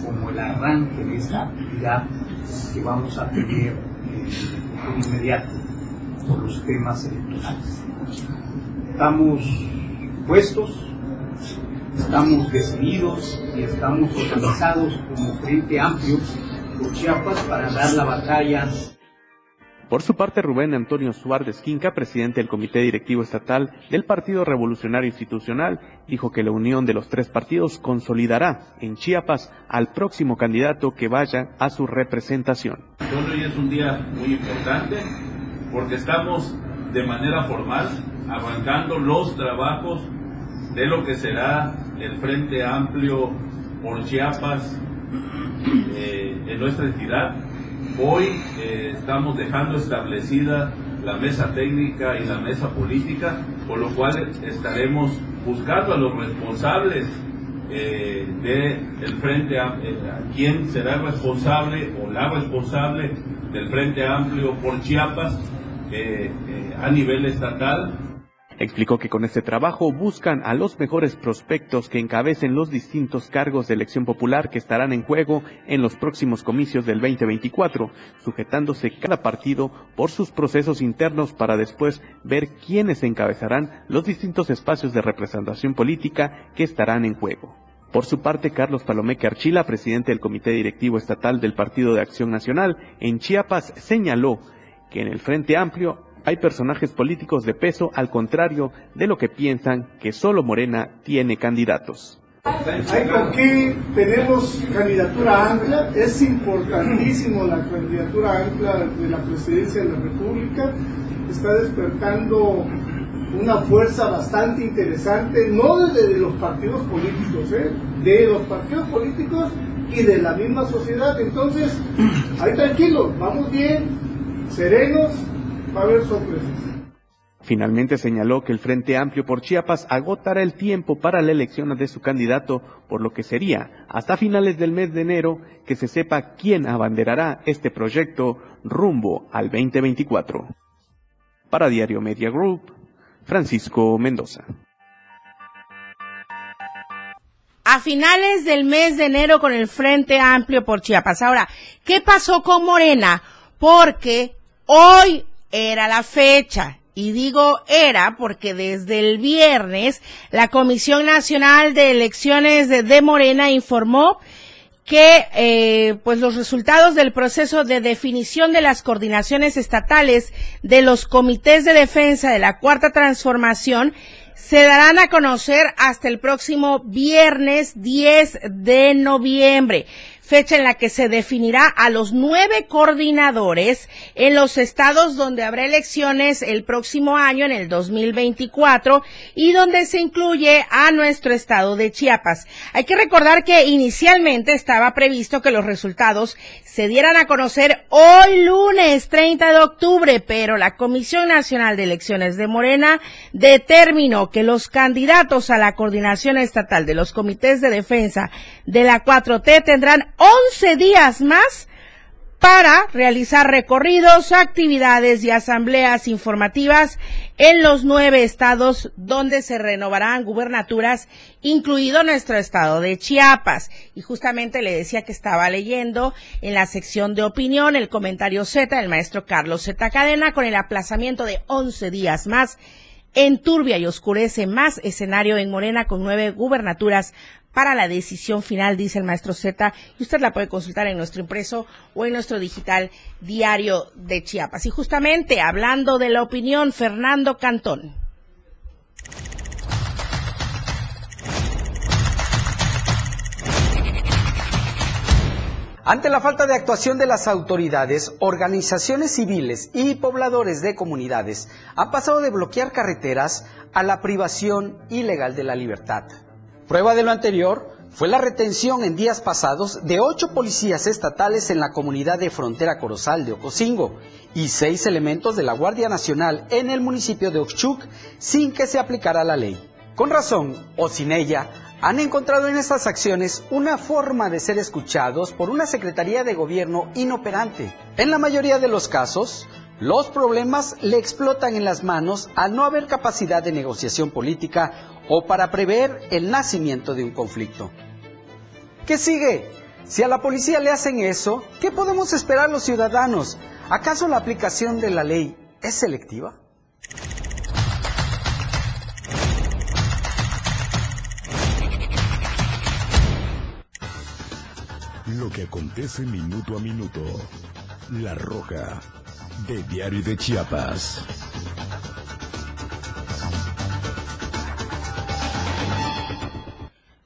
como el arranque de esta actividad que vamos a tener eh, inmediato por los temas electorales. Estamos puestos, estamos decididos y estamos organizados como Frente Amplio por Chiapas para dar la batalla por su parte, Rubén Antonio Suárez Quinca, presidente del Comité Directivo Estatal del Partido Revolucionario Institucional, dijo que la unión de los tres partidos consolidará en Chiapas al próximo candidato que vaya a su representación. Hoy es un día muy importante porque estamos de manera formal arrancando los trabajos de lo que será el Frente Amplio por Chiapas eh, en nuestra entidad Hoy eh, estamos dejando establecida la mesa técnica y la mesa política, por lo cual estaremos buscando a los responsables eh, del Frente eh, a quién será responsable o la responsable del Frente Amplio por Chiapas a nivel estatal Explicó que con este trabajo buscan a los mejores prospectos que encabecen los distintos cargos de elección popular que estarán en juego en los próximos comicios del 2024, sujetándose cada partido por sus procesos internos para después ver quiénes encabezarán los distintos espacios de representación política que estarán en juego. Por su parte, Carlos Palomeque Archila, presidente del Comité Directivo Estatal del Partido de Acción Nacional, en Chiapas señaló que en el Frente Amplio hay personajes políticos de peso al contrario de lo que piensan que solo Morena tiene candidatos. Qué tenemos candidatura amplia, es importantísimo la candidatura amplia de la presidencia de la República, está despertando una fuerza bastante interesante, no desde los partidos políticos, ¿eh? de los partidos políticos y de la misma sociedad. Entonces, ahí tranquilos, vamos bien, serenos, Finalmente señaló que el Frente Amplio por Chiapas agotará el tiempo para la elección de su candidato, por lo que sería hasta finales del mes de enero que se sepa quién abanderará este proyecto rumbo al 2024. Para Diario Media Group, Francisco Mendoza. a finales del mes de enero con el Frente Amplio por Chiapas. Ahora, ¿qué pasó con Morena? Porque hoy era la fecha. Y digo era porque desde el viernes la Comisión Nacional de Elecciones de, Morena informó que eh, pues los resultados del proceso de definición de las coordinaciones estatales de los comités de defensa de la cuarta transformación se darán a conocer hasta el próximo viernes 10 de noviembre fecha en la que se definirá a los nueve coordinadores en los estados donde habrá elecciones el próximo año, en el 2024, y donde se incluye a nuestro estado de Chiapas. Hay que recordar que inicialmente estaba previsto que los resultados se dieran a conocer hoy lunes 30 de octubre, pero la Comisión Nacional de Elecciones de Morena determinó que los candidatos a la coordinación estatal de los comités de defensa de la 4T tendrán 11 días más para realizar recorridos, actividades y asambleas informativas en los nueve estados donde se renovarán gubernaturas, incluido nuestro estado de Chiapas. Y justamente le decía que estaba leyendo en la sección de opinión el comentario Z del maestro Carlos Z Cadena con el aplazamiento de 11 días más en turbia y oscurece más escenario en Morena con nueve gubernaturas para la decisión final, dice el maestro Z, y usted la puede consultar en nuestro impreso o en nuestro digital diario de Chiapas. Y justamente hablando de la opinión, Fernando Cantón. Ante la falta de actuación de las autoridades, organizaciones civiles y pobladores de comunidades han pasado de bloquear carreteras a la privación ilegal de la libertad. Prueba de lo anterior fue la retención en días pasados de ocho policías estatales en la comunidad de frontera Corozal de Ocosingo y seis elementos de la Guardia Nacional en el municipio de Oxchuc sin que se aplicara la ley. Con razón o sin ella, han encontrado en estas acciones una forma de ser escuchados por una Secretaría de Gobierno inoperante. En la mayoría de los casos, los problemas le explotan en las manos al no haber capacidad de negociación política o para prever el nacimiento de un conflicto. ¿Qué sigue? Si a la policía le hacen eso, ¿qué podemos esperar los ciudadanos? ¿Acaso la aplicación de la ley es selectiva? Lo que acontece minuto a minuto. La Roja, de Diario de Chiapas.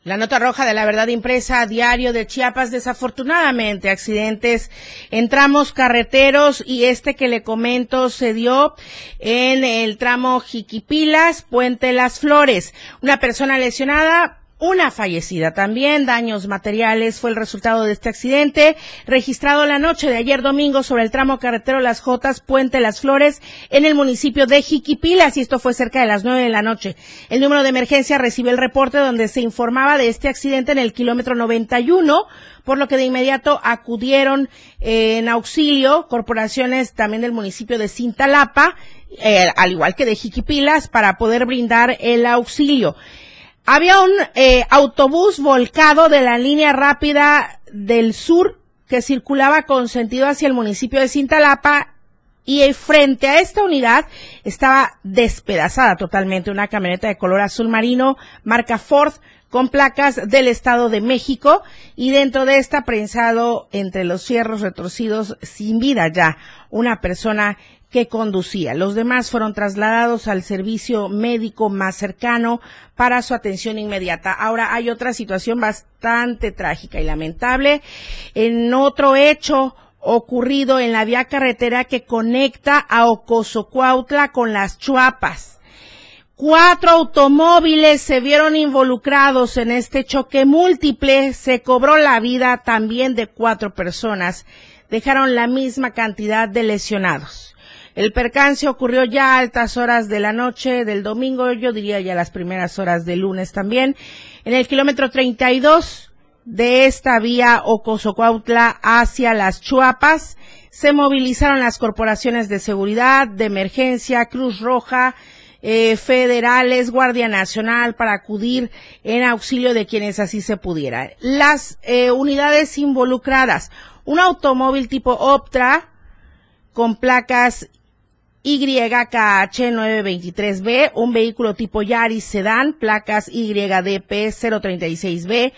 La nota roja de la verdad impresa a diario de Chiapas, desafortunadamente accidentes en tramos carreteros y este que le comento se dio en el tramo Jiquipilas, Puente Las Flores. Una persona lesionada una fallecida también, daños materiales fue el resultado de este accidente, registrado la noche de ayer domingo sobre el tramo carretero Las Jotas, Puente Las Flores, en el municipio de Jiquipilas, y esto fue cerca de las nueve de la noche. El número de emergencia recibió el reporte donde se informaba de este accidente en el kilómetro 91, por lo que de inmediato acudieron eh, en auxilio corporaciones también del municipio de Cintalapa, eh, al igual que de Jiquipilas, para poder brindar el auxilio. Había un eh, autobús volcado de la línea rápida del sur que circulaba con sentido hacia el municipio de Cintalapa y frente a esta unidad estaba despedazada totalmente una camioneta de color azul marino marca Ford con placas del Estado de México y dentro de esta prensado entre los cierros retorcidos sin vida ya una persona que conducía. Los demás fueron trasladados al servicio médico más cercano para su atención inmediata. Ahora hay otra situación bastante trágica y lamentable. En otro hecho ocurrido en la vía carretera que conecta a Ocosocuautla con las Chuapas. Cuatro automóviles se vieron involucrados en este choque múltiple. Se cobró la vida también de cuatro personas. Dejaron la misma cantidad de lesionados. El percance ocurrió ya a altas horas de la noche del domingo, yo diría ya las primeras horas del lunes también, en el kilómetro 32 de esta vía Ocosocuautla hacia las Chuapas. Se movilizaron las corporaciones de seguridad, de emergencia, Cruz Roja, eh, federales, Guardia Nacional para acudir en auxilio de quienes así se pudiera. Las eh, unidades involucradas, un automóvil tipo Optra con placas YKH923B, un vehículo tipo Yaris Sedan, placas YDP036B,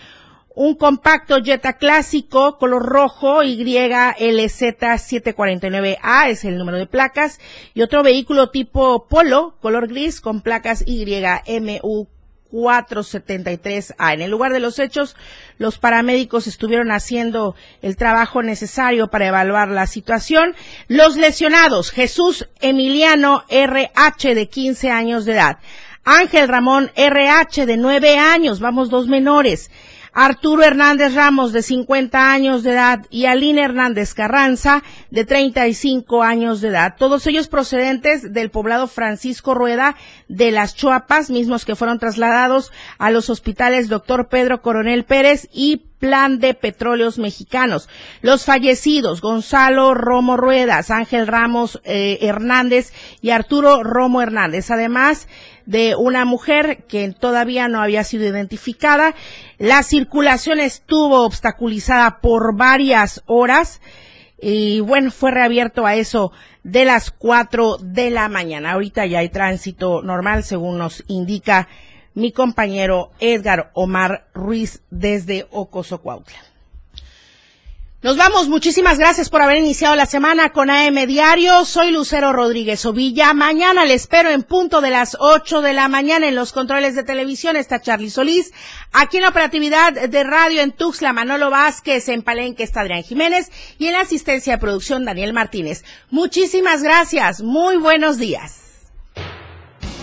un compacto Jetta clásico color rojo YLZ749A es el número de placas y otro vehículo tipo Polo color gris con placas YMU 473A. En el lugar de los hechos, los paramédicos estuvieron haciendo el trabajo necesario para evaluar la situación. Los lesionados, Jesús Emiliano RH de 15 años de edad, Ángel Ramón RH de 9 años, vamos dos menores. Arturo Hernández Ramos, de 50 años de edad, y Aline Hernández Carranza, de 35 años de edad. Todos ellos procedentes del poblado Francisco Rueda de las Chuapas, mismos que fueron trasladados a los hospitales Doctor Pedro Coronel Pérez y Plan de Petróleos Mexicanos. Los fallecidos, Gonzalo Romo Ruedas, Ángel Ramos eh, Hernández y Arturo Romo Hernández. Además, de una mujer que todavía no había sido identificada. La circulación estuvo obstaculizada por varias horas y bueno, fue reabierto a eso de las cuatro de la mañana. Ahorita ya hay tránsito normal, según nos indica mi compañero Edgar Omar Ruiz desde Ocosocuautla. Nos vamos. Muchísimas gracias por haber iniciado la semana con AM Diario. Soy Lucero Rodríguez Ovilla. Mañana le espero en punto de las 8 de la mañana en los controles de televisión. Está Charlie Solís. Aquí en la operatividad de radio en Tuxla, Manolo Vázquez. En Palenque está Adrián Jiménez. Y en la asistencia de producción, Daniel Martínez. Muchísimas gracias. Muy buenos días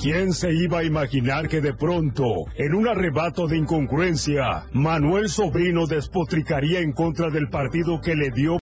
¿Quién se iba a imaginar que de pronto, en un arrebato de incongruencia, Manuel Sobrino despotricaría en contra del partido que le dio